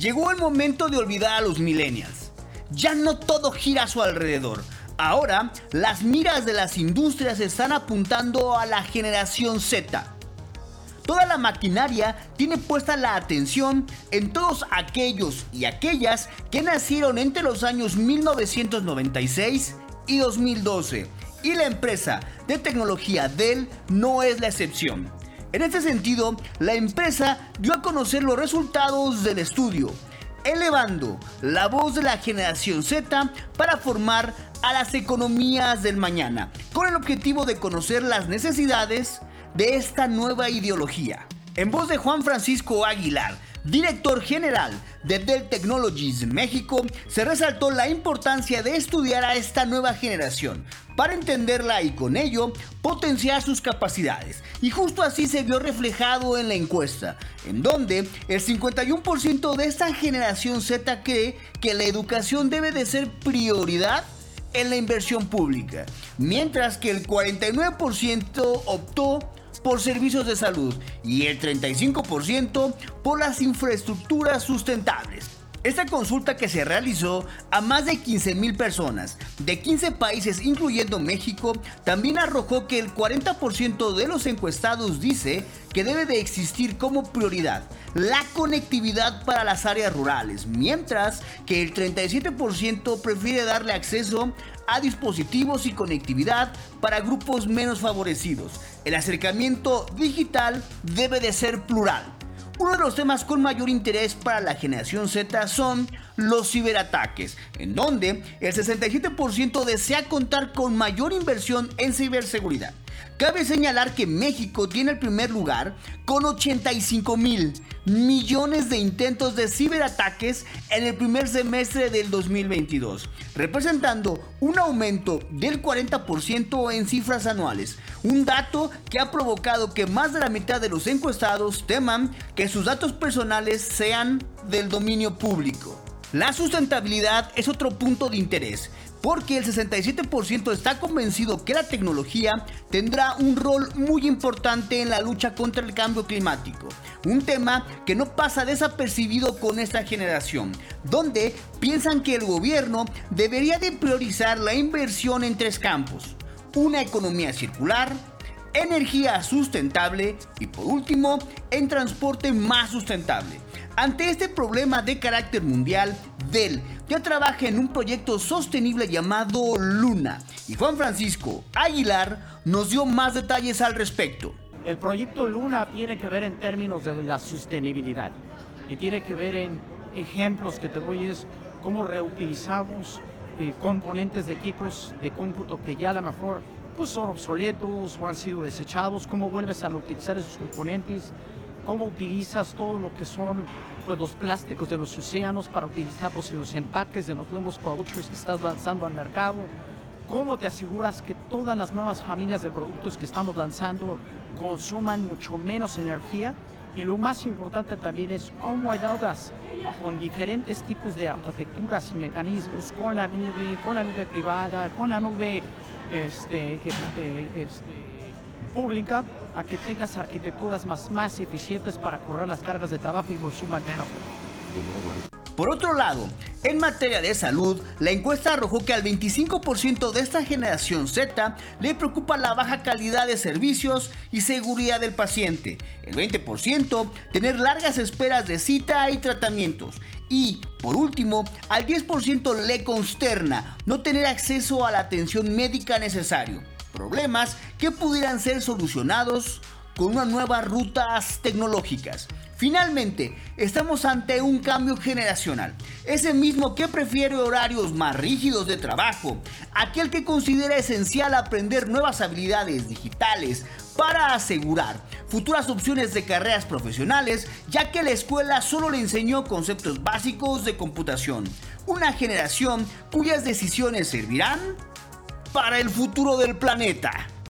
Llegó el momento de olvidar a los millennials. Ya no todo gira a su alrededor. Ahora, las miras de las industrias están apuntando a la generación Z. Toda la maquinaria tiene puesta la atención en todos aquellos y aquellas que nacieron entre los años 1996 y 2012. Y la empresa de tecnología Dell no es la excepción. En este sentido, la empresa dio a conocer los resultados del estudio, elevando la voz de la generación Z para formar a las economías del mañana, con el objetivo de conocer las necesidades de esta nueva ideología. En voz de Juan Francisco Aguilar, director general de Dell Technologies México, se resaltó la importancia de estudiar a esta nueva generación para entenderla y con ello potenciar sus capacidades. Y justo así se vio reflejado en la encuesta, en donde el 51% de esta generación Z cree que la educación debe de ser prioridad en la inversión pública, mientras que el 49% optó por servicios de salud y el 35% por las infraestructuras sustentables. Esta consulta que se realizó a más de 15.000 personas de 15 países incluyendo México también arrojó que el 40% de los encuestados dice que debe de existir como prioridad la conectividad para las áreas rurales, mientras que el 37% prefiere darle acceso a dispositivos y conectividad para grupos menos favorecidos. El acercamiento digital debe de ser plural uno de los temas con mayor interés para la generación Z son los ciberataques, en donde el 67% desea contar con mayor inversión en ciberseguridad. Cabe señalar que México tiene el primer lugar con 85 mil millones de intentos de ciberataques en el primer semestre del 2022, representando un aumento del 40% en cifras anuales, un dato que ha provocado que más de la mitad de los encuestados teman que sus datos personales sean del dominio público. La sustentabilidad es otro punto de interés, porque el 67% está convencido que la tecnología tendrá un rol muy importante en la lucha contra el cambio climático, un tema que no pasa desapercibido con esta generación, donde piensan que el gobierno debería de priorizar la inversión en tres campos, una economía circular, energía sustentable y por último, en transporte más sustentable. Ante este problema de carácter mundial, Dell ya trabaja en un proyecto sostenible llamado Luna y Juan Francisco Aguilar nos dio más detalles al respecto. El proyecto Luna tiene que ver en términos de la sostenibilidad y tiene que ver en ejemplos que te doy es cómo reutilizamos eh, componentes de equipos de cómputo que ya a lo mejor pues, son obsoletos o han sido desechados, cómo vuelves a utilizar esos componentes cómo utilizas todo lo que son pues, los plásticos de los océanos para utilizarlos en los empaques de los nuevos productos que estás lanzando al mercado, cómo te aseguras que todas las nuevas familias de productos que estamos lanzando consuman mucho menos energía y lo más importante también es cómo ayudas con diferentes tipos de arquitecturas y mecanismos, con la nube, con la nube privada, con la nube este, este, pública, a que tengas arquitecturas más, más eficientes para correr las cargas de trabajo y consuman menos. Por otro lado, en materia de salud, la encuesta arrojó que al 25% de esta generación Z le preocupa la baja calidad de servicios y seguridad del paciente, el 20% tener largas esperas de cita y tratamientos y, por último, al 10% le consterna no tener acceso a la atención médica necesaria problemas que pudieran ser solucionados con unas nuevas rutas tecnológicas. Finalmente, estamos ante un cambio generacional. Ese mismo que prefiere horarios más rígidos de trabajo, aquel que considera esencial aprender nuevas habilidades digitales para asegurar futuras opciones de carreras profesionales, ya que la escuela solo le enseñó conceptos básicos de computación. Una generación cuyas decisiones servirán para el futuro del planeta.